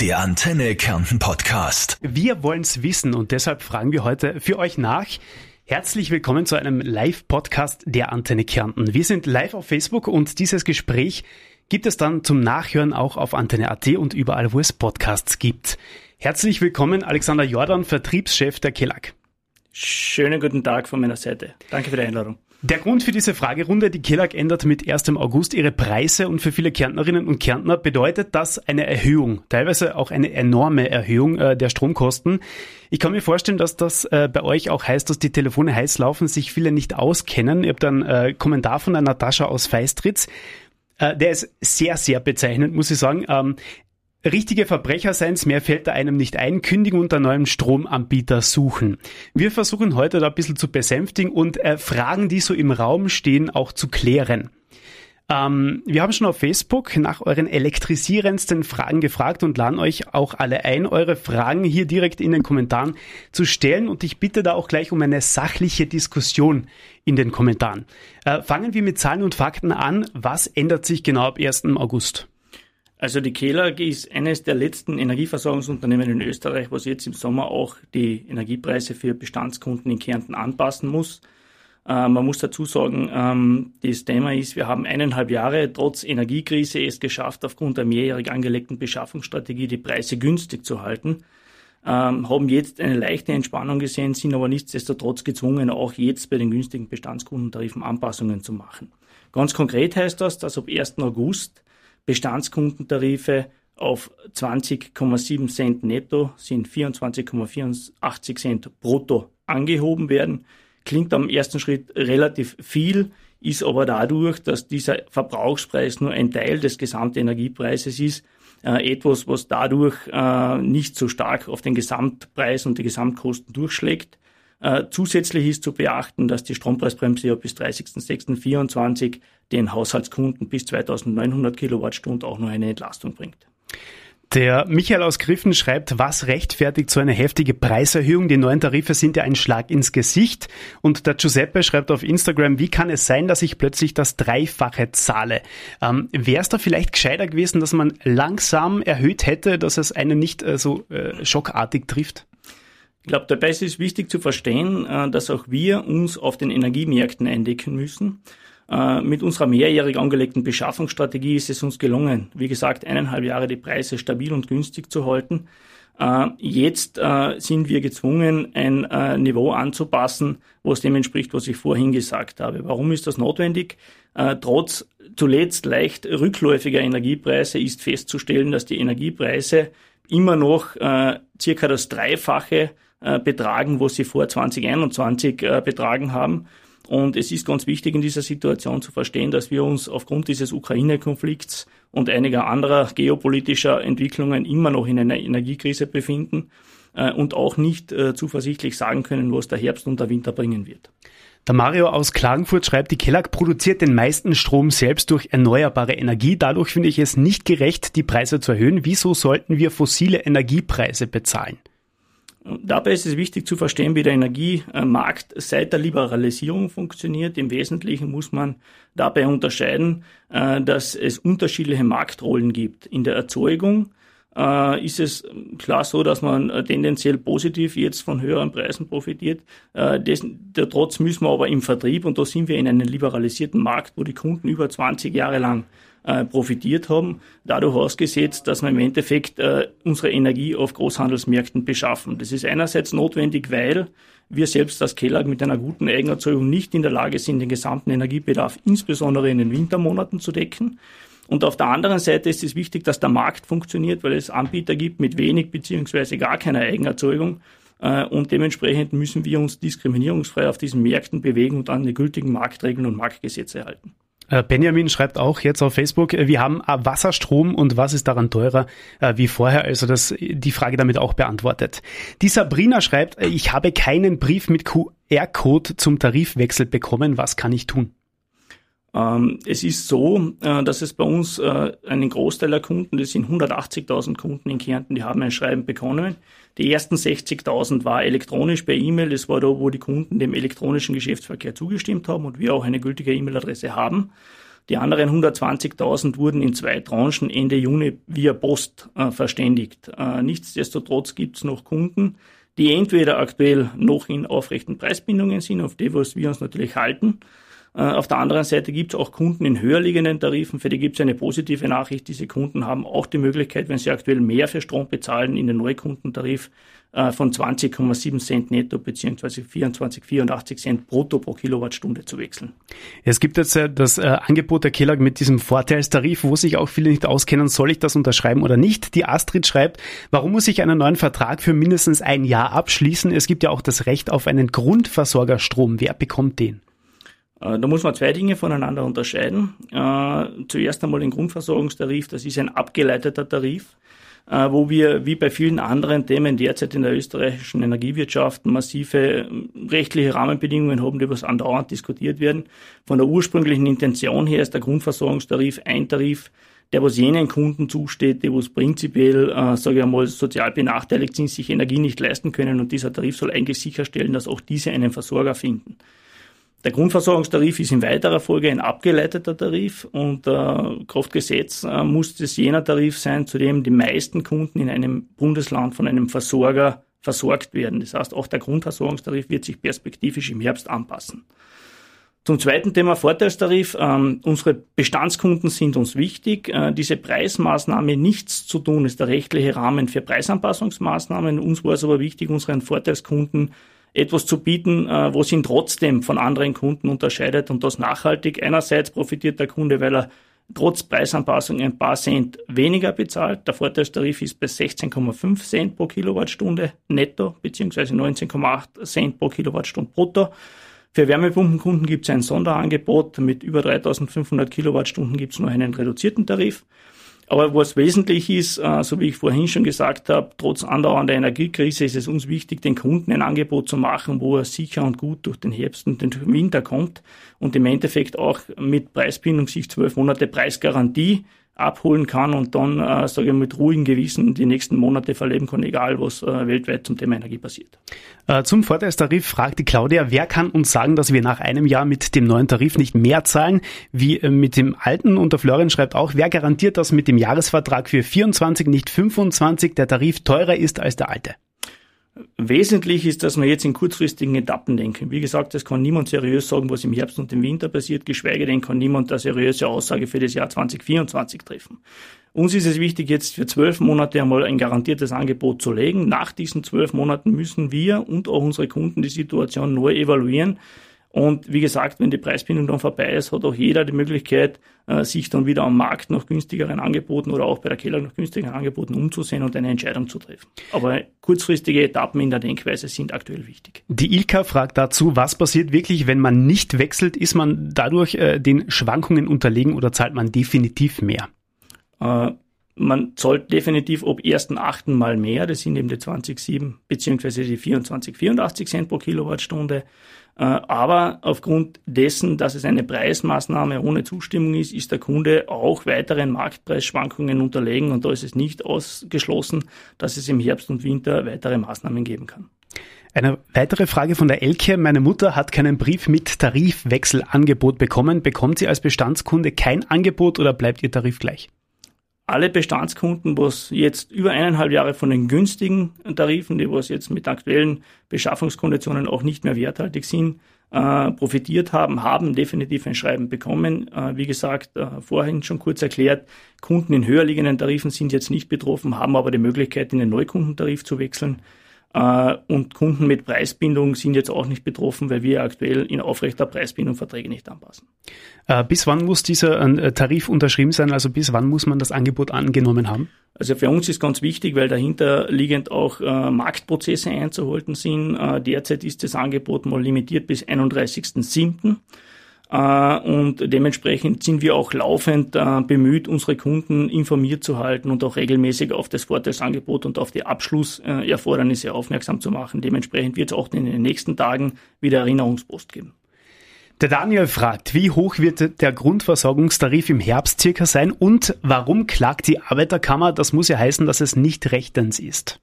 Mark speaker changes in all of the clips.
Speaker 1: Der Antenne Kärnten Podcast.
Speaker 2: Wir wollen's wissen und deshalb fragen wir heute für euch nach. Herzlich willkommen zu einem Live-Podcast der Antenne Kärnten. Wir sind live auf Facebook und dieses Gespräch gibt es dann zum Nachhören auch auf Antenne.at und überall, wo es Podcasts gibt. Herzlich willkommen, Alexander Jordan, Vertriebschef der KELAG.
Speaker 3: Schönen guten Tag von meiner Seite. Danke für die Einladung.
Speaker 2: Der Grund für diese Fragerunde, die KELAG ändert mit 1. August ihre Preise und für viele Kärntnerinnen und Kärntner bedeutet das eine Erhöhung, teilweise auch eine enorme Erhöhung äh, der Stromkosten. Ich kann mir vorstellen, dass das äh, bei euch auch heißt, dass die Telefone heiß laufen, sich viele nicht auskennen. Ihr habt einen äh, Kommentar von der Natascha aus Feistritz. Äh, der ist sehr, sehr bezeichnend, muss ich sagen. Ähm, Richtige Verbrecher seins, mehr fällt da einem nicht ein, kündigen unter neuem Stromanbieter suchen. Wir versuchen heute da ein bisschen zu besänftigen und äh, Fragen, die so im Raum stehen, auch zu klären. Ähm, wir haben schon auf Facebook nach euren elektrisierendsten Fragen gefragt und laden euch auch alle ein, eure Fragen hier direkt in den Kommentaren zu stellen. Und ich bitte da auch gleich um eine sachliche Diskussion in den Kommentaren. Äh, fangen wir mit Zahlen und Fakten an. Was ändert sich genau ab 1. August?
Speaker 3: Also die KELAG ist eines der letzten Energieversorgungsunternehmen in Österreich, was jetzt im Sommer auch die Energiepreise für Bestandskunden in Kärnten anpassen muss. Äh, man muss dazu sagen, ähm, das Thema ist, wir haben eineinhalb Jahre trotz Energiekrise es geschafft, aufgrund der mehrjährig angelegten Beschaffungsstrategie die Preise günstig zu halten. Ähm, haben jetzt eine leichte Entspannung gesehen, sind aber nichtsdestotrotz gezwungen, auch jetzt bei den günstigen Bestandskundentarifen Anpassungen zu machen. Ganz konkret heißt das, dass ab 1. August Bestandskundentarife auf 20,7 Cent netto sind 24,84 Cent brutto angehoben werden. Klingt am ersten Schritt relativ viel, ist aber dadurch, dass dieser Verbrauchspreis nur ein Teil des gesamten Energiepreises ist, äh, etwas, was dadurch äh, nicht so stark auf den Gesamtpreis und die Gesamtkosten durchschlägt. Äh, zusätzlich ist zu beachten, dass die Strompreisbremse ja bis 30.06.24 den Haushaltskunden bis 2900 Kilowattstunden auch noch eine Entlastung bringt.
Speaker 2: Der Michael aus Griffen schreibt, was rechtfertigt so eine heftige Preiserhöhung? Die neuen Tarife sind ja ein Schlag ins Gesicht. Und der Giuseppe schreibt auf Instagram, wie kann es sein, dass ich plötzlich das Dreifache zahle? Ähm, Wäre es da vielleicht gescheiter gewesen, dass man langsam erhöht hätte, dass es einen nicht äh, so äh, schockartig trifft?
Speaker 3: Ich glaube, dabei ist es wichtig zu verstehen, äh, dass auch wir uns auf den Energiemärkten eindecken müssen. Äh, mit unserer mehrjährig angelegten Beschaffungsstrategie ist es uns gelungen, wie gesagt, eineinhalb Jahre die Preise stabil und günstig zu halten. Äh, jetzt sind wir gezwungen, ein Niveau anzupassen, was dem entspricht, was ich vorhin gesagt habe. Warum ist das notwendig? Trotz zuletzt leicht rückläufiger Energiepreise ist festzustellen, dass die Energiepreise immer noch circa das Dreifache äh, betragen, was sie vor 2021 äh, betragen haben. Und es ist ganz wichtig in dieser Situation zu verstehen, dass wir uns aufgrund dieses Ukraine-Konflikts und einiger anderer geopolitischer Entwicklungen immer noch in einer Energiekrise befinden äh, und auch nicht äh, zuversichtlich sagen können, was der Herbst und der Winter bringen wird.
Speaker 2: Der Mario aus Klagenfurt schreibt, die Kellag produziert den meisten Strom selbst durch erneuerbare Energie. Dadurch finde ich es nicht gerecht, die Preise zu erhöhen. Wieso sollten wir fossile Energiepreise bezahlen?
Speaker 3: Dabei ist es wichtig zu verstehen, wie der Energiemarkt seit der Liberalisierung funktioniert. Im Wesentlichen muss man dabei unterscheiden, äh, dass es unterschiedliche Marktrollen gibt. In der Erzeugung äh, ist es klar so, dass man tendenziell positiv jetzt von höheren Preisen profitiert. Äh, trotz müssen wir aber im Vertrieb, und da sind wir in einem liberalisierten Markt, wo die Kunden über 20 Jahre lang äh, profitiert haben, dadurch ausgesetzt, dass wir im Endeffekt äh, unsere Energie auf Großhandelsmärkten beschaffen. Das ist einerseits notwendig, weil wir selbst als Kellag mit einer guten Eigenerzeugung nicht in der Lage sind, den gesamten Energiebedarf insbesondere in den Wintermonaten zu decken. Und auf der anderen Seite ist es wichtig, dass der Markt funktioniert, weil es Anbieter gibt mit wenig beziehungsweise gar keiner Eigenerzeugung. Äh, und dementsprechend müssen wir uns diskriminierungsfrei auf diesen Märkten bewegen und an die gültigen Marktregeln und Marktgesetze halten.
Speaker 2: Äh, Benjamin schreibt auch jetzt auf Facebook, äh, wir haben äh, Wasserstrom und was ist daran teurer wie vorher? Also das, die Frage damit auch beantwortet. Die Sabrina schreibt, ich habe keinen Brief mit QR-Code zum Tarifwechsel bekommen. Was kann ich tun?
Speaker 3: Ähm, es ist so, dass es bei uns einen Großteil der Kunden, das sind 180.000 Kunden in Kärnten, die haben ein Schreiben bekommen. Die ersten 60.000 war elektronisch per E-Mail. Das war da, wo die Kunden dem elektronischen Geschäftsverkehr zugestimmt haben und wir auch eine gültige E-Mail-Adresse haben. Die anderen 120.000 wurden in zwei Tranchen Ende Juni via Post äh, verständigt. Äh, nichtsdestotrotz gibt es noch Kunden, die entweder aktuell noch in aufrechten Preisbindungen sind, auf die was wir uns natürlich halten, äh, auf der anderen Seite gibt es auch Kunden in höher liegenden Tarifen, für die gibt es eine positive Nachricht. Diese Kunden haben auch die Möglichkeit, wenn sie aktuell mehr für Strom bezahlen, in den Neukundentarif äh, von 20,7 Cent netto beziehungsweise 24,84 Cent brutto pro Kilowattstunde zu wechseln.
Speaker 2: Es gibt jetzt das äh, Angebot der Kellag mit diesem Vorteilstarif, wo sich auch viele nicht auskennen, soll ich das unterschreiben oder nicht? Die Astrid schreibt, warum muss ich einen neuen Vertrag für mindestens ein Jahr abschließen? Es gibt ja auch das Recht auf einen Grundversorgerstrom. Wer bekommt den?
Speaker 3: Äh, da muss man zwei Dinge voneinander unterscheiden. Äh, zuerst einmal den Grundversorgungstarif, das ist ein abgeleiteter Tarif, äh, wo wir wie bei vielen anderen Themen derzeit in der österreichischen Energiewirtschaft massive rechtliche Rahmenbedingungen haben, die was andauernd diskutiert werden. Von der ursprünglichen Intention her ist der Grundversorgungstarif ein Tarif, der was jenen Kunden zusteht, die was prinzipiell, äh, sage ich einmal, sozial benachteiligt sind, sich Energie nicht leisten können und dieser Tarif soll eigentlich sicherstellen, dass auch diese einen Versorger finden. Der Grundversorgungstarif ist in weiterer Folge ein abgeleiteter Tarif und äh, Kraftgesetz äh, muss es jener Tarif sein, zu dem die meisten Kunden in einem Bundesland von einem Versorger versorgt werden. Das heißt, auch der Grundversorgungstarif wird sich perspektivisch im Herbst anpassen. Zum zweiten Thema Vorteilstarif. Ähm, unsere Bestandskunden sind uns wichtig. Äh, diese Preismaßnahme nichts zu tun ist der rechtliche Rahmen für Preisanpassungsmaßnahmen. Uns war es aber wichtig, unseren Vorteilskunden etwas zu bieten, äh, wo ihn trotzdem von anderen Kunden unterscheidet und das nachhaltig. Einerseits profitiert der Kunde, weil er trotz Preisanpassung ein paar Cent weniger bezahlt. Der Vorteilstarif ist bei 16,5 Cent pro Kilowattstunde netto beziehungsweise 19,8 Cent pro Kilowattstunde brutto. Für Wärmepumpenkunden gibt es ein Sonderangebot. Mit über 3500 Kilowattstunden gibt es nur einen reduzierten Tarif. Aber was wesentlich ist, äh, so wie ich vorhin schon gesagt habe, trotz andauernder Energiekrise ist es uns wichtig, den Kunden ein Angebot zu machen, wo er sicher und gut durch den Herbst und den Winter kommt und im Endeffekt auch mit Preisbindung sich zwölf Monate Preisgarantie abholen kann und dann, äh, sage ich, mit ruhigem Gewissen die nächsten Monate verleben kann, egal was äh, weltweit zum Thema Energie passiert.
Speaker 2: Äh, zum Vorteilstarif fragt die Claudia, wer kann uns sagen, dass wir nach einem Jahr mit dem neuen Tarif nicht mehr zahlen wie äh, mit dem alten? Und der Florian schreibt auch, wer garantiert, dass mit dem Jahresvertrag für 24, nicht 25 der Tarif teurer ist als der alte?
Speaker 3: Wesentlich ist, dass wir jetzt in kurzfristigen Etappen denken. Wie gesagt, es kann niemand seriös sagen, was im Herbst und im Winter passiert, geschweige denn kann niemand eine seriöse Aussage für das Jahr 2024 treffen. Uns ist es wichtig, jetzt für zwölf Monate einmal ein garantiertes Angebot zu legen. Nach diesen zwölf Monaten müssen wir und auch unsere Kunden die Situation neu evaluieren und wie gesagt, wenn die Preisbindung dann vorbei ist, hat auch jeder die Möglichkeit, äh, sich dann wieder am Markt nach günstigeren Angeboten oder auch bei der Keller nach günstigeren Angeboten umzusehen und eine Entscheidung zu treffen. Aber kurzfristige Etappen in der Denkweise sind aktuell wichtig.
Speaker 2: Die Ilka fragt dazu, was passiert wirklich, wenn man nicht wechselt? Ist man dadurch äh, den Schwankungen unterlegen oder zahlt man definitiv mehr?
Speaker 3: Äh, man zahlt definitiv ob ersten achten Mal mehr, das sind eben die 20,7 beziehungsweise die 24,84 Cent pro Kilowattstunde. Äh, aber aufgrund dessen, dass es eine Preismaßnahme ohne Zustimmung ist, ist der Kunde auch weiteren Marktpreisschwankungen unterlegen und da ist es nicht ausgeschlossen, dass es im Herbst und Winter weitere Maßnahmen geben kann.
Speaker 2: Eine weitere Frage von der Elke. Meine Mutter hat keinen Brief mit Tarifwechselangebot bekommen. Bekommt sie als Bestandskunde kein Angebot oder bleibt ihr Tarif gleich?
Speaker 3: Alle Bestandskunden, was jetzt über eineinhalb Jahre von den günstigen Tarifen, die was jetzt mit aktuellen Beschaffungskonditionen auch nicht mehr werthaltig sind, äh, profitiert haben, haben definitiv ein Schreiben bekommen. Äh, wie gesagt, äh, vorhin schon kurz erklärt, Kunden in höher liegenden Tarifen sind jetzt nicht betroffen, haben aber die Möglichkeit, in den Neukundentarif zu wechseln. Äh, und Kunden mit Preisbindung sind jetzt auch nicht betroffen, weil wir aktuell in aufrechter Preisbindung Verträge nicht anpassen.
Speaker 2: Äh, bis wann muss dieser äh, Tarif unterschrieben sein? Also bis wann muss man das Angebot angenommen haben?
Speaker 3: Also für uns ist ganz wichtig, weil dahinter liegend auch Marktprozesse einzuhalten sind. Derzeit ist das Angebot mal limitiert bis 31.07. Äh, und dementsprechend sind wir auch laufend äh, bemüht, unsere Kunden informiert zu halten und auch regelmäßig auf das Vorteilsangebot und auf die Abschlusserfordernisse aufmerksam zu machen. Dementsprechend wird es auch in den nächsten Tagen wieder Erinnerungspost geben.
Speaker 2: Der Daniel fragt, wie hoch wird der Grundversorgungstarif im Herbst circa sein und warum klagt die Arbeiterkammer? Das muss ja heißen, dass es nicht rechtens ist.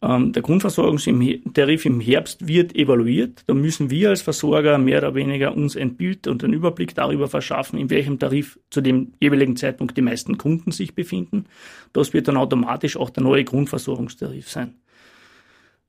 Speaker 3: Ähm, der Grundversorgungstarif im Herbst wird evaluiert. Da müssen wir als Versorger mehr oder weniger uns ein Bild und einen Überblick darüber verschaffen, in welchem Tarif zu dem jeweiligen Zeitpunkt die meisten Kunden sich befinden. Das wird dann automatisch auch der neue Grundversorgungstarif sein.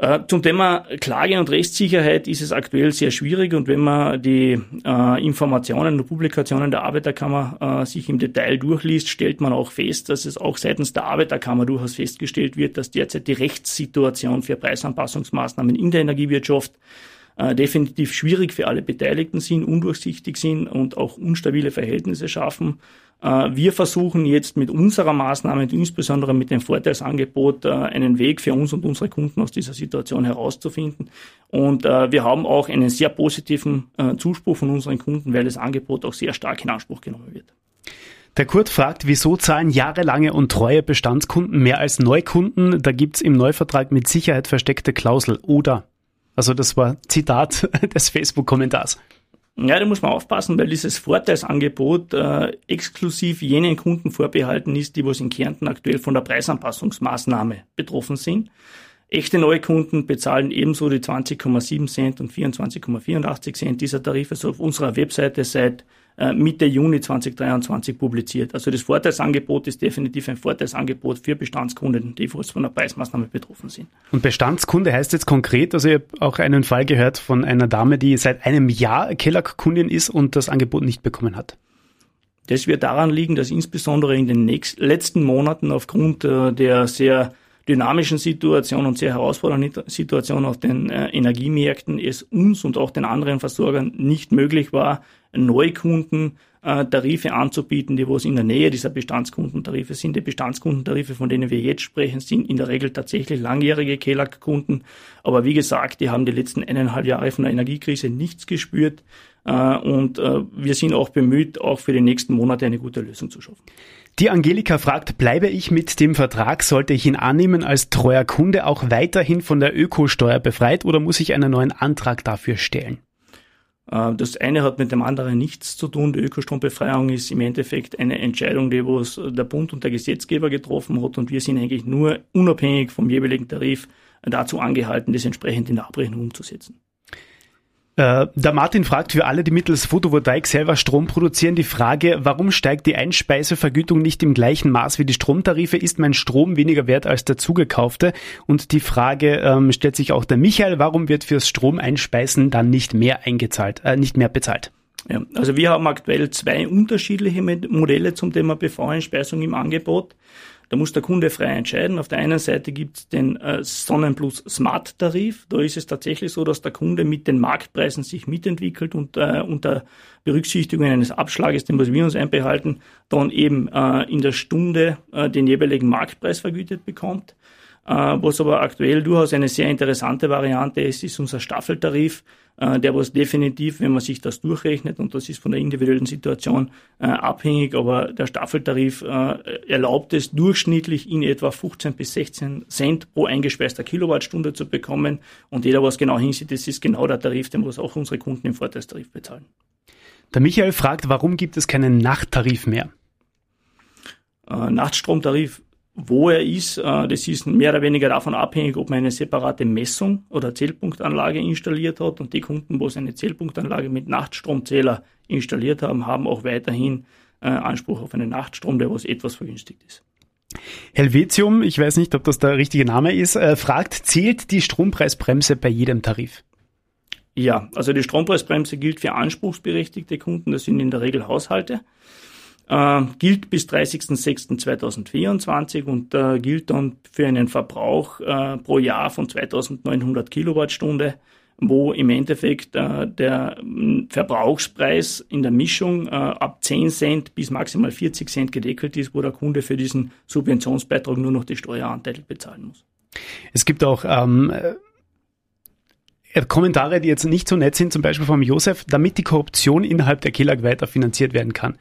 Speaker 3: Äh, zum Thema Klage und Rechtssicherheit ist es aktuell sehr schwierig und wenn man die äh, Informationen und Publikationen der Arbeiterkammer äh, sich im Detail durchliest, stellt man auch fest, dass es auch seitens der Arbeiterkammer durchaus festgestellt wird, dass derzeit die Rechtssituation für Preisanpassungsmaßnahmen in der Energiewirtschaft äh, definitiv schwierig für alle Beteiligten sind, undurchsichtig sind und auch unstabile Verhältnisse schaffen. Äh, wir versuchen jetzt mit unserer Maßnahme, insbesondere mit dem Vorteilsangebot, äh, einen Weg für uns und unsere Kunden aus dieser Situation herauszufinden. Und äh, wir haben auch einen sehr positiven Zuspruch von unseren Kunden, weil das Angebot auch sehr stark in Anspruch genommen wird.
Speaker 2: Der Kurt fragt, wieso zahlen jahrelange und treue Bestandskunden mehr als Neukunden? Da gibt's im Neuvertrag mit Sicherheit versteckte Klausel. Oder also das war Zitat des Facebook-Kommentars.
Speaker 3: Ja, da muss man aufpassen, weil dieses Vorteilsangebot äh, exklusiv jenen Kunden vorbehalten ist, die was in Kärnten aktuell von der Preisanpassungsmaßnahme betroffen sind. Echte Neukunden bezahlen ebenso die 20,7 Cent und 24,84 Cent dieser Tarife so auf unserer Webseite seit Mitte Juni 2023 publiziert. Also das Vorteilsangebot ist definitiv ein Vorteilsangebot für Bestandskunden, die von der Preismaßnahme betroffen sind.
Speaker 2: Und Bestandskunde heißt jetzt konkret, also ich habe auch einen Fall gehört von einer Dame, die seit einem Jahr Kellack-Kundin ist und das Angebot nicht bekommen hat.
Speaker 3: Das wird daran liegen, dass insbesondere in den nächsten, letzten Monaten aufgrund äh, der sehr dynamischen Situation und sehr herausfordernden Situation auf den äh, Energiemärkten es uns und auch den anderen Versorgern nicht möglich war, Neukunden äh, Tarife anzubieten, die was in der Nähe dieser Bestandskundentarife sind. Die Bestandskundentarife, von denen wir jetzt sprechen, sind in der Regel tatsächlich langjährige KELAG-Kunden. Aber wie gesagt, die haben die letzten eineinhalb Jahre von der Energiekrise nichts gespürt. Äh, und äh, wir sind auch bemüht, auch für die nächsten Monate eine gute Lösung zu schaffen.
Speaker 2: Die Angelika fragt, bleibe ich mit dem Vertrag, sollte ich ihn annehmen als treuer Kunde auch weiterhin von der Ökosteuer befreit oder muss ich einen neuen Antrag dafür stellen?
Speaker 3: Äh, das eine hat mit dem anderen nichts zu tun. Die Ökostrombefreiung ist im Endeffekt eine Entscheidung, die was der Bund und der Gesetzgeber getroffen hat und wir sind eigentlich nur unabhängig vom jeweiligen Tarif dazu angehalten, das entsprechend in der Abrechnung umzusetzen.
Speaker 2: Äh, der Martin fragt für alle, die mittels Photovoltaik selber Strom produzieren, die Frage, warum steigt die Einspeisevergütung nicht im gleichen Maß wie die Stromtarife? Ist mein Strom weniger wert als der zugekaufte? Und die Frage ähm, stellt sich auch der Michael, warum wird fürs Stromeinspeisen dann nicht mehr eingezahlt, äh, nicht mehr bezahlt?
Speaker 3: Ja, also wir haben aktuell zwei unterschiedliche Modelle zum Thema PV-Einspeisung im Angebot. Da muss der Kunde frei entscheiden. Auf der einen Seite gibt es den äh, Sonnenplus Smart Tarif. Da ist es tatsächlich so, dass der Kunde mit den Marktpreisen sich mitentwickelt und äh, unter Berücksichtigung eines Abschlages, den wir uns einbehalten, dann eben äh, in der Stunde äh, den jeweiligen Marktpreis vergütet bekommt. Äh, was aber aktuell durchaus eine sehr interessante Variante ist, ist unser Staffeltarif, äh, der was definitiv, wenn man sich das durchrechnet, und das ist von der individuellen Situation äh, abhängig, aber der Staffeltarif erlaubt es durchschnittlich in etwa 15 bis 16 Cent pro eingespeister Kilowattstunde zu bekommen. Und jeder, was genau hinsieht, das ist genau der Tarif, den was auch unsere Kunden im Vorteilstarif bezahlen.
Speaker 2: Der Michael fragt, warum gibt es keinen Nachttarif mehr?
Speaker 3: Nachtstromtarif wo er ist, äh, das ist mehr oder weniger davon abhängig, ob man eine separate Messung oder Zählpunktanlage installiert hat. Und die Kunden, wo sie eine Zählpunktanlage mit Nachtstromzähler installiert haben, haben auch weiterhin äh, Anspruch auf einen Nachtstrom, der was etwas vergünstigt ist.
Speaker 2: Helvetium, ich weiß nicht, ob das der richtige Name ist, äh, fragt, zählt die Strompreisbremse bei jedem Tarif?
Speaker 3: Ja, also die Strompreisbremse gilt für anspruchsberechtigte Kunden, das sind in der Regel Haushalte äh, gilt bis 30.06.2024 und äh, gilt dann für einen Verbrauch äh, pro Jahr von 2900 Kilowattstunde, wo im Endeffekt äh, der Verbrauchspreis in der Mischung äh, ab 10 Cent bis maximal 40 Cent gedeckelt ist, wo der Kunde für diesen Subventionsbeitrag nur noch die Steueranteile bezahlen muss.
Speaker 2: Es gibt auch ähm, äh, Kommentare, die jetzt nicht so nett sind, zum Beispiel vom Josef, damit die Korruption innerhalb der KELAG weiter finanziert werden kann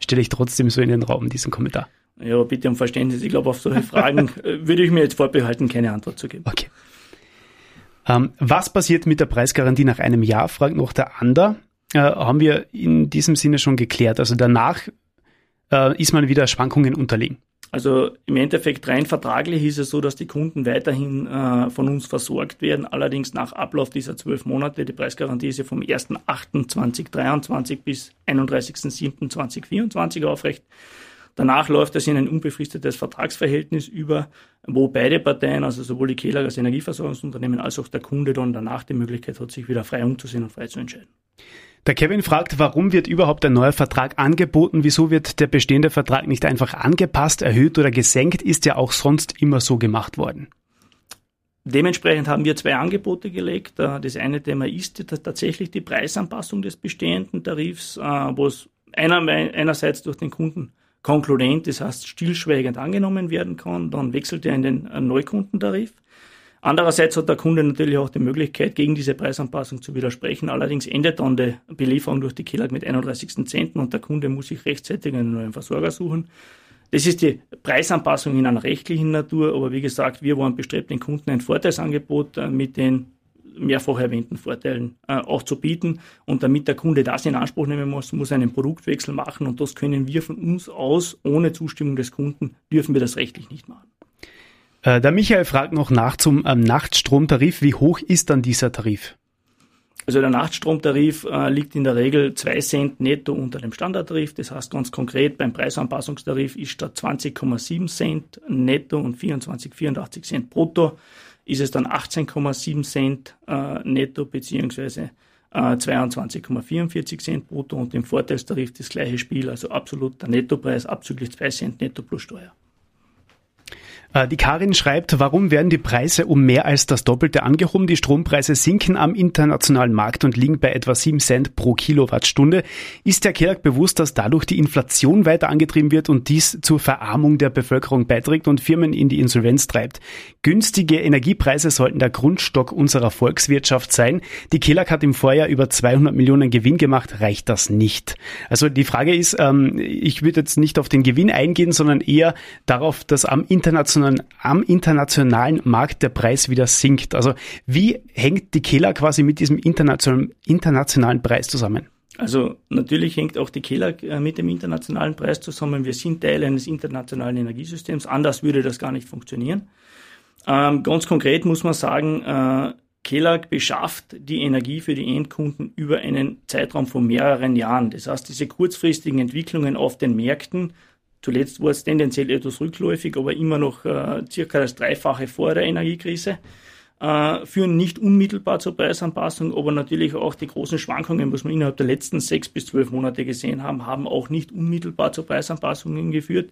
Speaker 2: stelle ich trotzdem so in den Raum diesen Kommentar.
Speaker 3: Ja, bitte um Verständnis. Ich glaube, auf solche Fragen äh, würde ich mir jetzt vorbehalten, keine Antwort zu geben.
Speaker 2: Okay. Ähm, was passiert mit der Preisgarantie nach einem Jahr, fragt noch der Ander. Äh, haben wir in diesem Sinne schon geklärt. Also danach äh, ist man wieder Schwankungen unterlegen.
Speaker 3: Also im Endeffekt rein vertraglich ist es so, dass die Kunden weiterhin äh, von uns versorgt werden, allerdings nach Ablauf dieser zwölf Monate. Die Preisgarantie ist ja vom 1.8.2023 bis 31.07.2024 aufrecht. Danach läuft es in ein unbefristetes Vertragsverhältnis über, wo beide Parteien, also sowohl die Kehler als Energieversorgungsunternehmen als auch der Kunde dann danach die Möglichkeit hat, sich wieder frei umzusehen und frei zu entscheiden.
Speaker 2: Der Kevin fragt, warum wird überhaupt ein neuer Vertrag angeboten? Wieso wird der bestehende Vertrag nicht einfach angepasst, erhöht oder gesenkt? Ist ja auch sonst immer so gemacht worden.
Speaker 3: Dementsprechend haben wir zwei Angebote gelegt. Äh, das eine Thema ist tatsächlich die Preisanpassung des bestehenden Tarifs, äh, wo es einerseits durch den Kunden konkludent, das heißt stillschweigend angenommen werden kann. Dann wechselt er in den äh, Neukundentarif. Andererseits hat der Kunde natürlich auch die Möglichkeit, gegen diese Preisanpassung zu widersprechen. Allerdings endet dann die Belieferung durch die Killag mit 31.10. und der Kunde muss sich rechtzeitig einen neuen Versorger suchen. Das ist die Preisanpassung in einer rechtlichen Natur, aber wie gesagt, wir waren bestrebt, den Kunden ein Vorteilsangebot äh, mit den mehrfach erwähnten Vorteilen äh, auch zu bieten. Und damit der Kunde das in Anspruch nehmen muss, muss er einen Produktwechsel machen und das können wir von uns aus, ohne Zustimmung des Kunden, dürfen wir das rechtlich nicht machen.
Speaker 2: Äh, der Michael fragt noch nach zum ähm, Nachtstromtarif. Wie hoch ist dann dieser Tarif?
Speaker 3: Also der Nachtstromtarif äh, liegt in der Regel zwei Cent netto unter dem Standardtarif. Das heißt ganz konkret, beim Preisanpassungstarif ist statt 20,7 Cent netto und 24,84 Cent brutto, ist es dann 18,7 Cent äh, netto beziehungsweise äh, 22,44 Cent brutto und im Vorteilstarif das gleiche Spiel, also absolut der Nettopreis abzüglich 2 Cent netto plus Steuer.
Speaker 2: Äh, die Karin schreibt, warum werden die Preise um mehr als das Doppelte angehoben? Die Strompreise sinken am internationalen Markt und liegen bei etwa 7 Cent pro Kilowattstunde. Ist der Kerk bewusst, dass dadurch die Inflation weiter angetrieben wird und dies zur Verarmung der Bevölkerung beiträgt und Firmen in die Insolvenz treibt? Günstige Energiepreise sollten der Grundstock unserer Volkswirtschaft sein. Die Kelag hat im Vorjahr über 200 Millionen Gewinn gemacht. Reicht das nicht? Also die Frage ist, ähm, ich würde jetzt nicht auf den Gewinn eingehen, sondern eher darauf, dass am internationalen sondern am internationalen Markt der Preis wieder sinkt. Also wie hängt die Kehler quasi mit diesem internationalen, internationalen Preis zusammen?
Speaker 3: Also natürlich hängt auch die KELAG äh, mit dem internationalen Preis zusammen. Wir sind Teil eines internationalen Energiesystems. Anders würde das gar nicht funktionieren. Ähm, ganz konkret muss man sagen, äh, KELAG beschafft die Energie für die Endkunden über einen Zeitraum von mehreren Jahren. Das heißt, diese kurzfristigen Entwicklungen auf den Märkten Zuletzt war es tendenziell etwas rückläufig, aber immer noch äh, circa das Dreifache vor der Energiekrise. Äh, führen nicht unmittelbar zur Preisanpassung, aber natürlich auch die großen Schwankungen, was wir innerhalb der letzten sechs bis zwölf Monate gesehen haben, haben auch nicht unmittelbar zur Preisanpassungen geführt.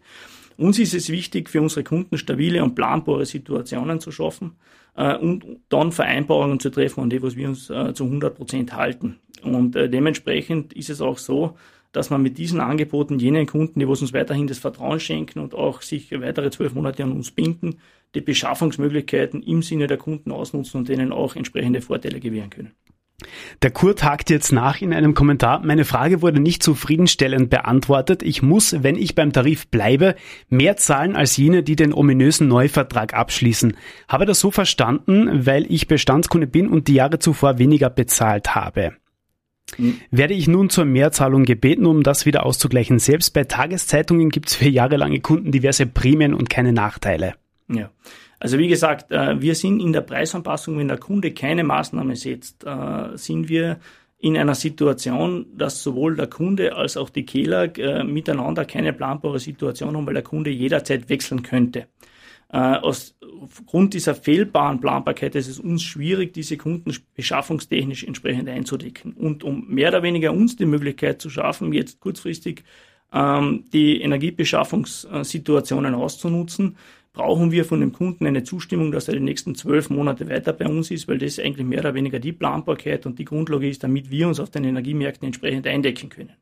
Speaker 3: Uns ist es wichtig, für unsere Kunden stabile und planbare Situationen zu schaffen äh, und dann Vereinbarungen zu treffen, an die was wir uns äh, zu 100 Prozent halten. Und äh, dementsprechend ist es auch so, dass man mit diesen Angeboten jenen Kunden, die uns weiterhin das Vertrauen schenken und auch sich weitere zwölf Monate an uns binden, die Beschaffungsmöglichkeiten im Sinne der Kunden ausnutzen und denen auch entsprechende Vorteile gewähren können.
Speaker 2: Der Kurt hakt jetzt nach in einem Kommentar. Meine Frage wurde nicht zufriedenstellend beantwortet. Ich muss, wenn ich beim Tarif bleibe, mehr zahlen als jene, die den ominösen Neuvertrag abschließen. Habe das so verstanden, weil ich Bestandskunde bin und die Jahre zuvor weniger bezahlt habe. Werde ich nun zur Mehrzahlung gebeten, um das wieder auszugleichen? Selbst bei Tageszeitungen gibt es für jahrelange Kunden diverse Prämien und keine Nachteile.
Speaker 3: Ja. Also wie gesagt, äh, wir sind in der Preisanpassung, wenn der Kunde keine Maßnahme setzt, äh, sind wir in einer Situation, dass sowohl der Kunde als auch die Kehler äh, miteinander keine planbare Situation haben, weil der Kunde jederzeit wechseln könnte. Aus aufgrund dieser fehlbaren Planbarkeit ist es uns schwierig, diese Kunden beschaffungstechnisch entsprechend einzudecken. Und um mehr oder weniger uns die Möglichkeit zu schaffen, jetzt kurzfristig ähm, die Energiebeschaffungssituationen auszunutzen, brauchen wir von dem Kunden eine Zustimmung, dass er die nächsten zwölf Monate weiter bei uns ist, weil das eigentlich mehr oder weniger die Planbarkeit und die Grundlage ist, damit wir uns auf den Energiemärkten entsprechend eindecken können.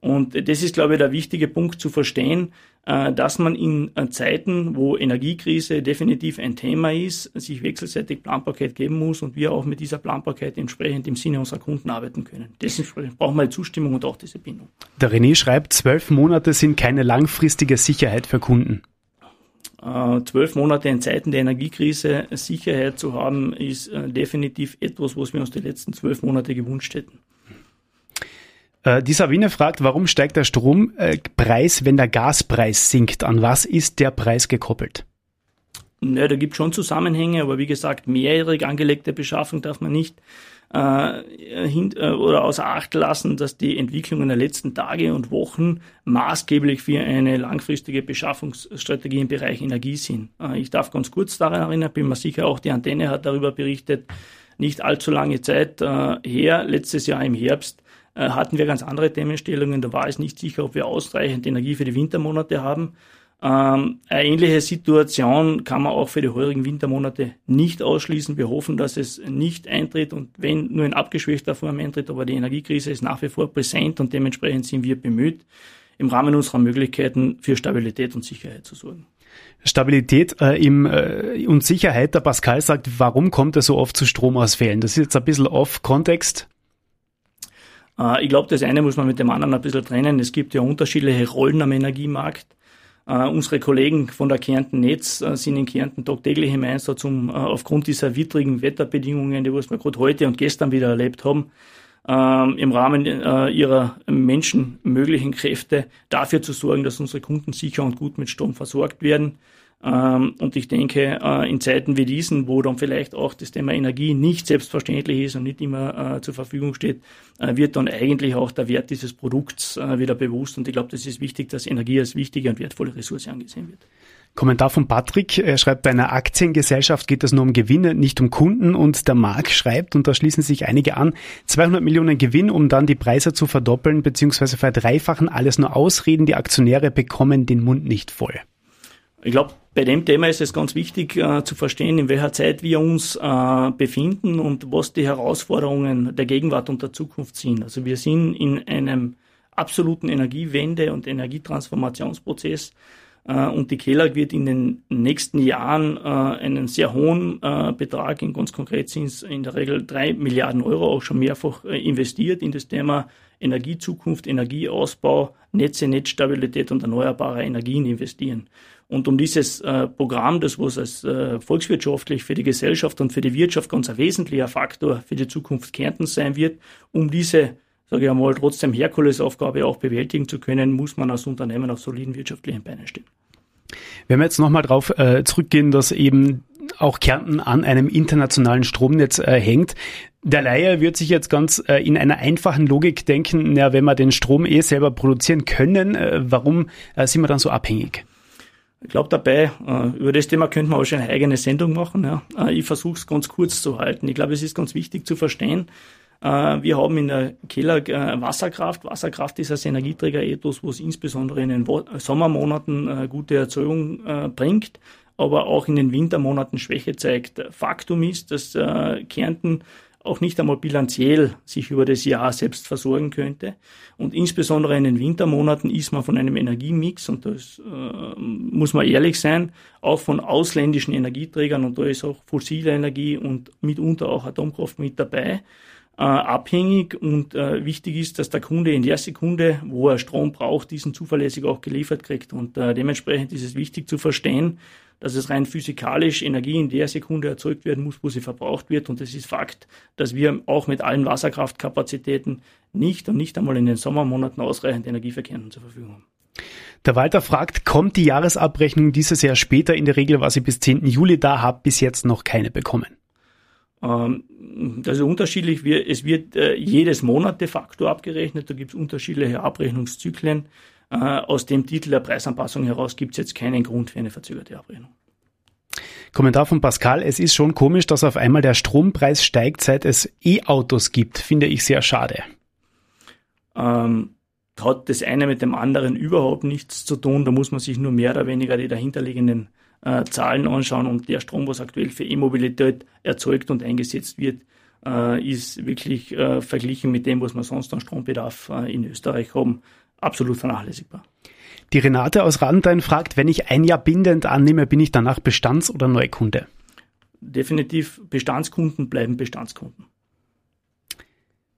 Speaker 3: Und das ist, glaube ich, der wichtige Punkt zu verstehen, äh, dass man in äh, Zeiten, wo Energiekrise definitiv ein Thema ist, sich wechselseitig Planbarkeit geben muss und wir auch mit dieser Planbarkeit entsprechend im Sinne unserer Kunden arbeiten können. Deswegen brauchen wir Zustimmung und auch diese Bindung.
Speaker 2: Der René schreibt, zwölf Monate sind keine langfristige Sicherheit für Kunden.
Speaker 3: Äh, zwölf Monate in Zeiten der Energiekrise Sicherheit zu haben, ist definitiv etwas, was wir uns die letzten zwölf Monate gewünscht hätten.
Speaker 2: Äh, die Sabine fragt, warum steigt der Strompreis, wenn der Gaspreis sinkt? An was ist der Preis gekoppelt?
Speaker 3: Ja, da gibt schon Zusammenhänge, aber wie gesagt, mehrjährig angelegte Beschaffung darf man nicht äh, hin, äh, oder außer Acht lassen, dass die Entwicklungen der letzten Tage und Wochen maßgeblich für eine langfristige Beschaffungsstrategie im Bereich Energie sind. Äh, ich darf ganz kurz daran erinnern, bin mir sicher, auch die Antenne hat darüber berichtet, nicht allzu lange Zeit äh, her, letztes Jahr im Herbst, äh, hatten wir ganz andere Themenstellungen. Da war es nicht sicher, ob wir ausreichend Energie für die Wintermonate haben. Ähm, eine ähnliche Situation kann man auch für die heurigen Wintermonate nicht ausschließen. Wir hoffen, dass es nicht eintritt und wenn nur in abgeschwächter Form eintritt, aber die Energiekrise ist nach wie vor präsent und dementsprechend sind wir bemüht, im Rahmen unserer Möglichkeiten für Stabilität und Sicherheit zu sorgen.
Speaker 2: Stabilität äh, im, äh, und Sicherheit. Der Pascal sagt, warum kommt es so oft zu Stromausfällen? Das ist jetzt ein bisschen off-Kontext.
Speaker 3: Äh, ich glaube, das eine muss man mit dem anderen ein bisschen trennen. Es gibt ja unterschiedliche Rollen am Energiemarkt. Uh, unsere Kollegen von der Kärnten Netz uh, sind in Kärnten tagtäglich im Einsatz, um aufgrund dieser widrigen Wetterbedingungen, die wir gerade heute und gestern wieder erlebt haben, ähm, im Rahmen ihrer menschenmöglichen Kräfte dafür zu sorgen, dass unsere Kunden sicher und gut mit Strom versorgt werden. Ähm, und ich denke, äh, in Zeiten wie diesen, wo dann vielleicht auch das Thema Energie nicht selbstverständlich ist und nicht immer äh, zur Verfügung steht, äh, wird dann eigentlich auch der Wert dieses Produkts wieder bewusst. Und ich glaube, das ist wichtig, dass Energie als wichtige und wertvolle Ressource angesehen wird.
Speaker 2: Kommentar von Patrick. Er schreibt, bei einer Aktiengesellschaft geht es nur um Gewinne, nicht um Kunden. Und der Marc schreibt, und da schließen sich einige an, 200 Millionen Gewinn, um dann die Preise zu verdoppeln bzw. verdreifachen. Alles nur Ausreden. Die Aktionäre bekommen den Mund nicht voll.
Speaker 3: Ich glaube, bei dem Thema ist es ganz wichtig äh, zu verstehen, in welcher Zeit wir uns äh, befinden und was die Herausforderungen der Gegenwart und der Zukunft sind. Also wir sind in einem absoluten Energiewende- und Energietransformationsprozess. Äh, und die KELAG wird in den nächsten Jahren äh, einen sehr hohen äh, Betrag, in ganz konkret sind es in der Regel drei Milliarden Euro auch schon mehrfach äh, investiert in das Thema Energiezukunft, Energieausbau, Netze, Netzstabilität und erneuerbare Energien investieren. Und um dieses äh, Programm, das was als äh, volkswirtschaftlich für die Gesellschaft und für die Wirtschaft ganz ein wesentlicher Faktor für die Zukunft Kärntens sein wird, um diese, sage ich einmal, trotzdem Herkulesaufgabe auch bewältigen zu können, muss man als Unternehmen auf soliden wirtschaftlichen Beinen stehen.
Speaker 2: Wenn wir jetzt nochmal drauf äh, zurückgehen, dass eben auch Kärnten an einem internationalen Stromnetz äh, hängt. Der Laie wird sich jetzt ganz äh, in einer einfachen Logik denken, ja, wenn wir den Strom eh selber produzieren können, äh, warum äh, sind wir dann so abhängig?
Speaker 3: Ich glaube dabei, äh, über das Thema könnte man wahrscheinlich eine eigene Sendung machen. Äh, ich versuche es ganz kurz zu halten. Ich glaube, es ist ganz wichtig zu verstehen, äh, wir haben in der Keller Wasserkraft. Wasserkraft ist als Energieträger etwas, was insbesondere in den Sommermonaten gute Erzeugung bringt, aber auch in den Wintermonaten Schwäche zeigt. Faktum ist, dass Kärnten auch nicht einmal bilanziell sich über das Jahr selbst versorgen könnte. Und insbesondere in den Wintermonaten ist man von einem Energiemix, und das äh, muss man ehrlich sein, auch von ausländischen Energieträgern, und da ist auch fossile Energie und mitunter auch Atomkraft mit dabei, äh, abhängig. Und äh, wichtig ist, dass der Kunde in der Sekunde, wo er Strom braucht, diesen zuverlässig auch geliefert kriegt. Und äh, dementsprechend ist es wichtig zu verstehen, dass es rein physikalisch Energie in der Sekunde erzeugt werden muss, wo sie verbraucht wird. Und es ist Fakt, dass wir auch mit allen Wasserkraftkapazitäten nicht und nicht einmal in den Sommermonaten ausreichend Energieverkehr zur Verfügung haben.
Speaker 2: Der Walter fragt, kommt die Jahresabrechnung dieses Jahr später? In der Regel war sie bis 10. Juli da, habe bis jetzt noch keine bekommen.
Speaker 3: Ähm, das ist unterschiedlich. Es wird äh, jedes Monat de facto abgerechnet. Da gibt es unterschiedliche Abrechnungszyklen. Äh, aus dem Titel der Preisanpassung heraus gibt es jetzt keinen Grund für eine verzögerte Abrechnung.
Speaker 2: Kommentar von Pascal, es ist schon komisch, dass auf einmal der Strompreis steigt, seit es E-Autos gibt. Finde ich sehr schade.
Speaker 3: Ähm, hat das eine mit dem anderen überhaupt nichts zu tun. Da muss man sich nur mehr oder weniger die dahinterliegenden äh, Zahlen anschauen. Und der Strom, was aktuell für E-Mobilität erzeugt und eingesetzt wird, äh, ist wirklich äh, verglichen mit dem, was wir sonst an Strombedarf äh, in Österreich haben, absolut vernachlässigbar.
Speaker 2: Die Renate aus Randein fragt, wenn ich ein Jahr bindend annehme, bin ich danach Bestands- oder Neukunde?
Speaker 3: Definitiv Bestandskunden bleiben Bestandskunden.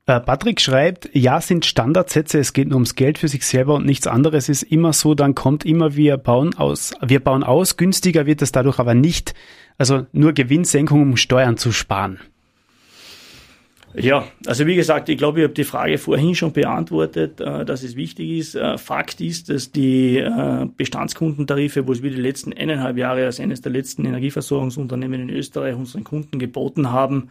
Speaker 2: Äh, Patrick schreibt, ja, sind Standardsätze, es geht nur ums Geld für sich selber und nichts anderes ist immer so, dann kommt immer, wir bauen aus, wir bauen aus, günstiger wird es dadurch aber nicht, also nur Gewinnsenkung, um Steuern zu sparen.
Speaker 3: Ja, also wie gesagt, ich glaube, ich habe die Frage vorhin schon beantwortet, äh, dass es wichtig ist. Äh, Fakt ist, dass die äh, Bestandskundentarife, wo es wir die letzten eineinhalb Jahre als eines der letzten Energieversorgungsunternehmen in Österreich unseren Kunden geboten haben,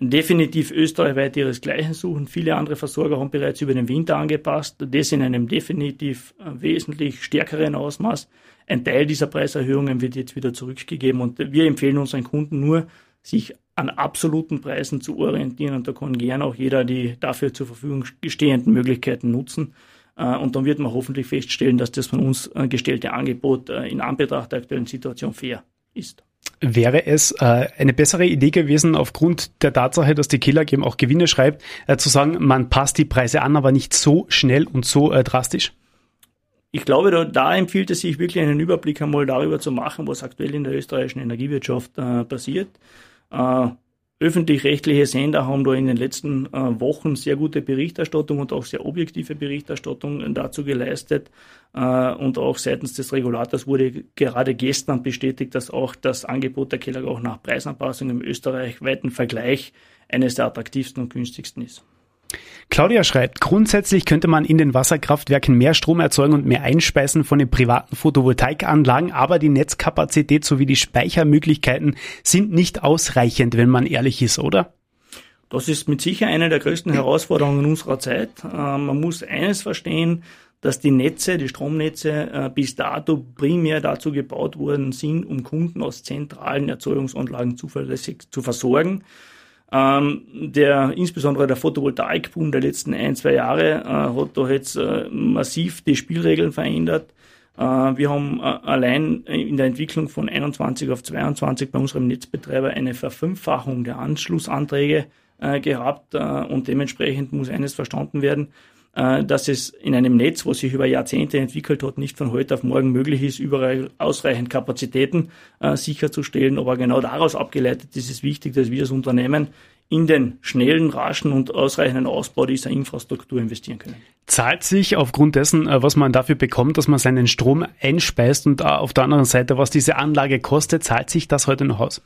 Speaker 3: definitiv österreichweit ihresgleichen suchen. Viele andere Versorger haben bereits über den Winter angepasst, das in einem definitiv wesentlich stärkeren Ausmaß. Ein Teil dieser Preiserhöhungen wird jetzt wieder zurückgegeben und wir empfehlen unseren Kunden nur, sich an absoluten Preisen zu orientieren und da kann gern auch jeder die dafür zur Verfügung stehenden Möglichkeiten nutzen. Äh, und dann wird man hoffentlich feststellen, dass das von uns äh, gestellte Angebot äh, in Anbetracht der aktuellen Situation fair ist.
Speaker 2: Wäre es äh, eine bessere Idee gewesen, aufgrund der Tatsache, dass die Killer eben auch Gewinne schreibt, äh, zu sagen, man passt die Preise an, aber nicht so schnell und so äh, drastisch?
Speaker 3: Ich glaube, da, da, empfiehlt es sich wirklich einen Überblick einmal darüber zu machen, was aktuell in der österreichischen Energiewirtschaft passiert. Äh, öffentlich-rechtliche Sender haben da in den letzten äh, Wochen sehr gute Berichterstattung und auch sehr objektive Berichterstattung dazu geleistet. Äh, und auch seitens des Regulators wurde gerade gestern bestätigt, dass auch das Angebot der Keller auch nach Preisanpassung im österreichweiten Vergleich eines der attraktivsten und günstigsten ist.
Speaker 2: Claudia schreibt, grundsätzlich könnte man in den Wasserkraftwerken mehr Strom erzeugen und mehr einspeisen von den privaten Photovoltaikanlagen, aber die Netzkapazität sowie die Speichermöglichkeiten sind nicht ausreichend, wenn man ehrlich ist, oder?
Speaker 3: Das ist mit Sicher eine der größten Herausforderungen unserer Zeit. Äh, man muss eines verstehen, dass die Netze, die Stromnetze äh, bis dato primär dazu gebaut worden sind, um Kunden aus zentralen Erzeugungsanlagen zuverlässig zu versorgen. Ähm, der, insbesondere der Photovoltaikboom der letzten ein, zwei Jahre äh, hat da jetzt äh, massiv die Spielregeln verändert. Äh, wir haben äh, allein in der Entwicklung von 21 auf 22 bei unserem Netzbetreiber eine Verfünffachung der Anschlussanträge äh, gehabt äh, und dementsprechend muss eines verstanden werden, dass es in einem Netz, was sich über Jahrzehnte entwickelt hat, nicht von heute auf morgen möglich ist, überall ausreichend Kapazitäten äh, sicherzustellen. Aber genau daraus abgeleitet ist es wichtig, dass wir als Unternehmen in den schnellen, raschen und ausreichenden Ausbau dieser Infrastruktur investieren können.
Speaker 2: Zahlt sich aufgrund dessen, äh, was man dafür bekommt, dass man seinen Strom einspeist und auf der anderen Seite, was diese Anlage kostet, zahlt sich das heute noch aus?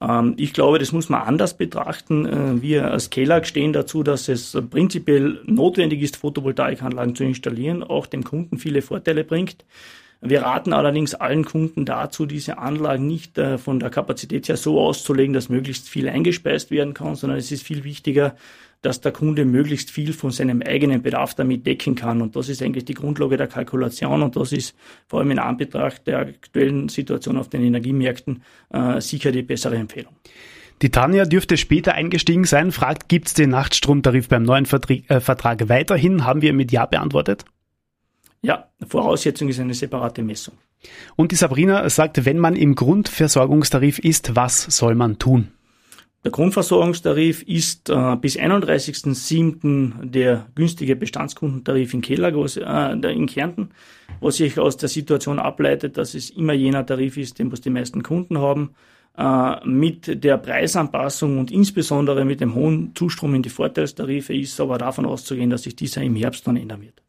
Speaker 3: Ähm, ich glaube, das muss man anders betrachten. Äh, wir als KELAG stehen dazu, dass es prinzipiell notwendig ist, Photovoltaikanlagen zu installieren, auch dem Kunden viele Vorteile bringt. Wir raten allerdings allen Kunden dazu, diese Anlagen nicht äh, von der Kapazität her so auszulegen, dass möglichst viel eingespeist werden kann, sondern es ist viel wichtiger, dass der Kunde möglichst viel von seinem eigenen Bedarf damit decken kann. Und das ist eigentlich die Grundlage der Kalkulation und das ist vor allem in Anbetracht der aktuellen Situation auf den Energiemärkten äh, sicher die bessere Empfehlung.
Speaker 2: Die Tanja dürfte später eingestiegen sein, fragt, gibt es den Nachtstromtarif beim neuen Vertrie äh, Vertrag weiterhin? Haben wir mit Ja beantwortet?
Speaker 3: Ja, Voraussetzung ist eine separate Messung.
Speaker 2: Und die Sabrina sagt, wenn man im Grundversorgungstarif ist, was soll man tun?
Speaker 3: Der Grundversorgungstarif ist äh, bis 31.07. der günstige Bestandskundentarif in Keller, äh, in Kärnten, was sich aus der Situation ableitet, dass es immer jener Tarif ist, den was die meisten Kunden haben. Äh, mit der Preisanpassung und insbesondere mit dem hohen Zustrom in die Vorteilstarife ist aber davon auszugehen, dass sich dieser im Herbst dann ändern wird.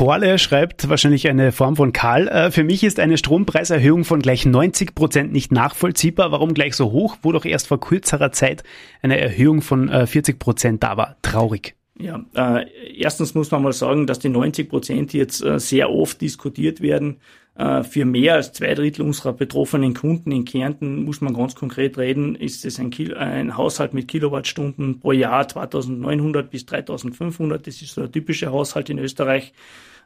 Speaker 2: Korle schreibt wahrscheinlich eine Form von Karl. Äh, für mich ist eine Strompreiserhöhung von gleich 90 Prozent nicht nachvollziehbar. Warum gleich so hoch, wo doch erst vor kürzerer Zeit eine Erhöhung von 40 äh, Prozent da war? Traurig.
Speaker 3: Ja, äh, erstens muss man mal sagen, dass die 90 Prozent jetzt äh, sehr oft diskutiert werden. Für mehr als zwei Drittel unserer betroffenen Kunden in Kärnten muss man ganz konkret reden, ist es ein, Kil ein Haushalt mit Kilowattstunden pro Jahr 2900 bis 3500. Das ist so der typische Haushalt in Österreich.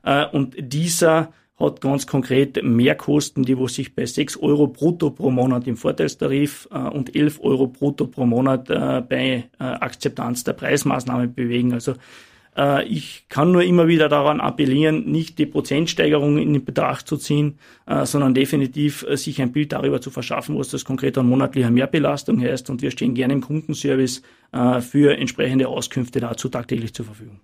Speaker 3: Äh, und dieser hat ganz konkret Mehrkosten, die wo sich bei 6 Euro brutto pro Monat im Vorteilstarif äh, und 11 Euro brutto pro Monat äh, bei Akzeptanz der Preismaßnahme bewegen. Also ich kann nur immer wieder daran appellieren, nicht die Prozentsteigerung in Betracht zu ziehen, sondern definitiv sich ein Bild darüber zu verschaffen, was das konkret an monatlicher Mehrbelastung heißt. Und wir stehen gerne im Kundenservice für entsprechende Auskünfte dazu tagtäglich zur Verfügung.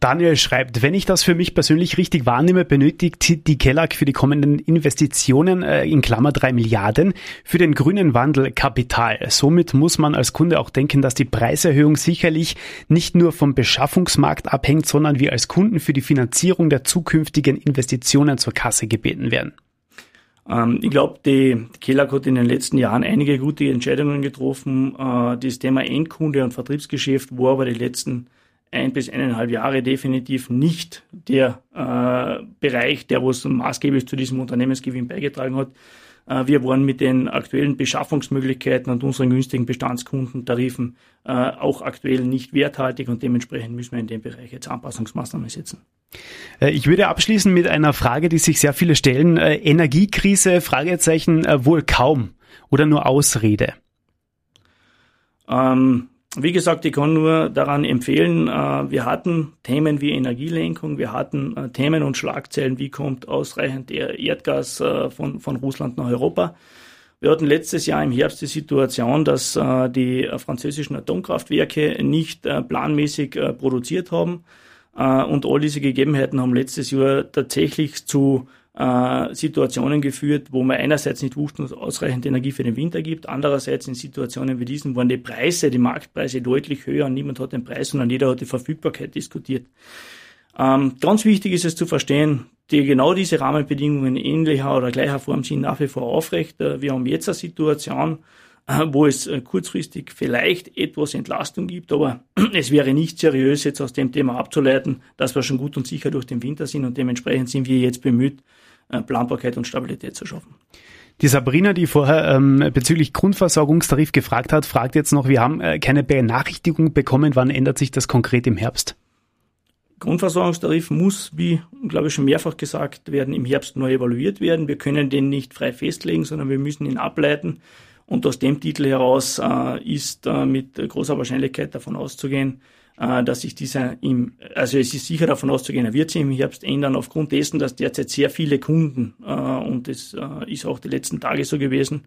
Speaker 2: Daniel schreibt, wenn ich das für mich persönlich richtig wahrnehme, benötigt die Kellag für die kommenden Investitionen äh, in Klammer drei Milliarden für den grünen Wandel Kapital. Somit muss man als Kunde auch denken, dass die Preiserhöhung sicherlich nicht nur vom Beschaffungsmarkt abhängt, sondern wir als Kunden für die Finanzierung der zukünftigen Investitionen zur Kasse gebeten werden.
Speaker 3: Ähm, ich glaube, die Kelag hat in den letzten Jahren einige gute Entscheidungen getroffen. Äh, das Thema Endkunde und Vertriebsgeschäft war aber die letzten ein bis eineinhalb Jahre definitiv nicht der äh, Bereich, der was maßgeblich zu diesem Unternehmensgewinn beigetragen hat. Äh, wir waren mit den aktuellen Beschaffungsmöglichkeiten und unseren günstigen Bestandskundentarifen äh, auch aktuell nicht werthaltig und dementsprechend müssen wir in dem Bereich jetzt Anpassungsmaßnahmen setzen.
Speaker 2: Äh, ich würde abschließen mit einer Frage, die sich sehr viele stellen. Äh, Energiekrise, Fragezeichen, äh, wohl kaum oder nur Ausrede?
Speaker 3: Ähm, wie gesagt, ich kann nur daran empfehlen, äh, wir hatten Themen wie Energielenkung, wir hatten äh, Themen und Schlagzeilen, wie kommt ausreichend Erdgas äh, von, von Russland nach Europa. Wir hatten letztes Jahr im Herbst die Situation, dass die französischen Atomkraftwerke nicht planmäßig produziert haben. Und all diese Gegebenheiten haben letztes Jahr tatsächlich zu äh, Situationen geführt, wo man einerseits nicht wussten, es ausreichend Energie für den Winter gibt, andererseits in Situationen wie diesen waren die Preise, die Marktpreise deutlich höher und niemand hat den Preis, sondern jeder hat die Verfügbarkeit diskutiert. Ähm, ganz wichtig ist es zu verstehen, die genau diese Rahmenbedingungen in ähnlicher oder gleicher Form sind nach wie vor aufrecht. Äh, wir haben jetzt eine Situation, äh, wo es äh, kurzfristig vielleicht etwas Entlastung gibt, aber es wäre nicht seriös, jetzt aus dem Thema abzuleiten, dass wir schon gut und sicher durch den Winter sind und dementsprechend sind wir jetzt bemüht, Planbarkeit und Stabilität zu schaffen.
Speaker 2: Die Sabrina, die vorher ähm, bezüglich Grundversorgungstarif gefragt hat, fragt jetzt noch, wir haben äh, keine Benachrichtigung bekommen, wann ändert sich das konkret im Herbst?
Speaker 3: Grundversorgungstarif muss, wie glaube ich schon mehrfach gesagt werden, im Herbst neu evaluiert werden. Wir können den nicht frei festlegen, sondern wir müssen ihn ableiten. Und aus dem Titel heraus äh, ist äh, mit großer Wahrscheinlichkeit davon auszugehen, äh, dass sich dieser im, also es ist sicher davon auszugehen, er wird sich im Herbst ändern, aufgrund dessen, dass derzeit sehr viele Kunden, äh, und das äh, ist auch die letzten Tage so gewesen,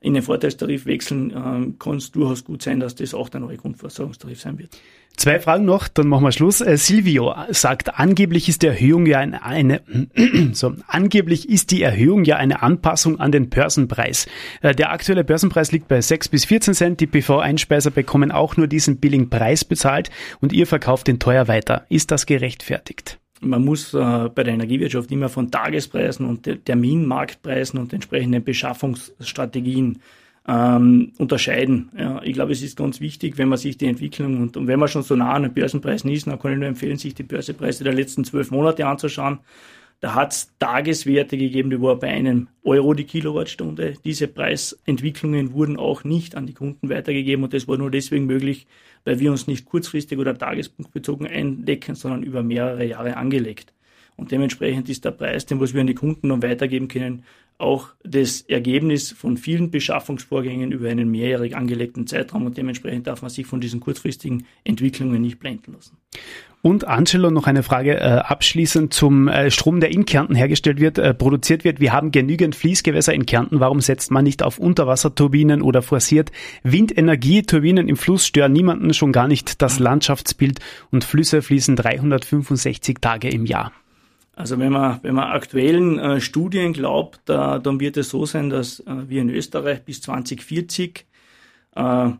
Speaker 3: in den Vorteilstarif wechseln, äh, kann es durchaus gut sein, dass das auch der neue Grundversorgungstarif sein wird.
Speaker 2: Zwei Fragen noch, dann machen wir Schluss. Äh, Silvio sagt, angeblich ist die Erhöhung ja eine, eine so, angeblich ist die Erhöhung ja eine Anpassung an den Börsenpreis. Äh, der aktuelle Börsenpreis liegt bei 6 bis 14 Cent. Die PV-Einspeiser bekommen auch nur diesen billigen Preis bezahlt und ihr verkauft den teuer weiter. Ist das gerechtfertigt?
Speaker 3: Man muss äh, bei der Energiewirtschaft immer von Tagespreisen und Terminmarktpreisen und entsprechenden Beschaffungsstrategien ähm, unterscheiden. Ja, ich glaube, es ist ganz wichtig, wenn man sich die Entwicklung und, und wenn man schon so nah an den Börsenpreisen ist, dann kann ich nur empfehlen, sich die Börsepreise der letzten zwölf Monate anzuschauen. Da hat es Tageswerte gegeben, die waren bei einem Euro die Kilowattstunde. Diese Preisentwicklungen wurden auch nicht an die Kunden weitergegeben und das war nur deswegen möglich, weil wir uns nicht kurzfristig oder tagespunktbezogen eindecken, sondern über mehrere Jahre angelegt. Und dementsprechend ist der Preis, den was wir an die Kunden dann weitergeben können, auch das Ergebnis von vielen Beschaffungsvorgängen über einen mehrjährig angelegten Zeitraum und dementsprechend darf man sich von diesen kurzfristigen Entwicklungen nicht blenden lassen.
Speaker 2: Und Angelo, noch eine Frage äh, abschließend zum äh, Strom, der in Kärnten hergestellt wird, äh, produziert wird. Wir haben genügend Fließgewässer in Kärnten. Warum setzt man nicht auf Unterwasserturbinen oder forciert Windenergie? Turbinen im Fluss stören niemanden, schon gar nicht das Landschaftsbild und Flüsse fließen 365 Tage im Jahr.
Speaker 3: Also wenn man, wenn man aktuellen äh, Studien glaubt, da, dann wird es so sein, dass äh, wir in Österreich bis 2040 äh,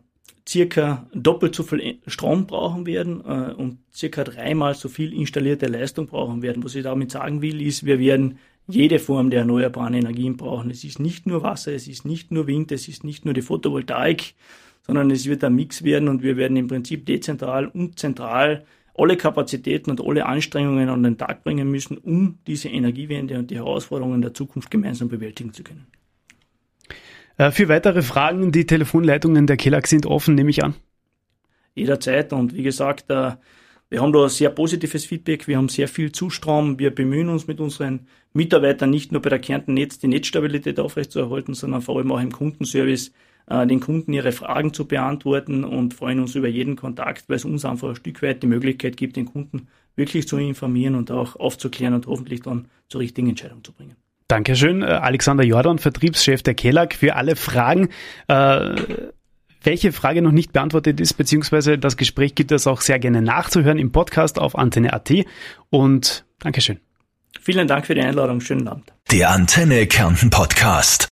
Speaker 3: circa doppelt so viel Strom brauchen werden äh, und circa dreimal so viel installierte Leistung brauchen werden. Was ich damit sagen will, ist, wir werden jede Form der erneuerbaren Energien brauchen. Es ist nicht nur Wasser, es ist nicht nur Wind, es ist nicht nur die Photovoltaik, sondern es wird ein Mix werden und wir werden im Prinzip dezentral und zentral alle Kapazitäten und alle Anstrengungen an den Tag bringen müssen, um diese Energiewende und die Herausforderungen der Zukunft gemeinsam bewältigen zu können.
Speaker 2: Äh, für weitere Fragen, die Telefonleitungen der KELAG sind offen, nehme ich an.
Speaker 3: Jederzeit und wie gesagt, äh, wir haben da sehr positives Feedback, wir haben sehr viel Zustrom, wir bemühen uns mit unseren Mitarbeitern nicht nur bei der Kärnten Netz die Netzstabilität aufrechtzuerhalten, sondern vor allem auch im Kundenservice den Kunden ihre Fragen zu beantworten und freuen uns über jeden Kontakt, weil es uns einfach ein Stück weit die Möglichkeit gibt, den Kunden wirklich zu informieren und auch aufzuklären und hoffentlich dann zur richtigen Entscheidung zu bringen.
Speaker 2: Dankeschön, äh, Alexander Jordan, Vertriebschef der KELAG, für alle Fragen. Äh, welche Frage noch nicht beantwortet ist, beziehungsweise das Gespräch gibt es auch sehr gerne nachzuhören im Podcast auf Antenne.at und Dankeschön.
Speaker 3: Vielen Dank für die Einladung. Schönen Abend.
Speaker 1: Der Antenne Kärnten Podcast.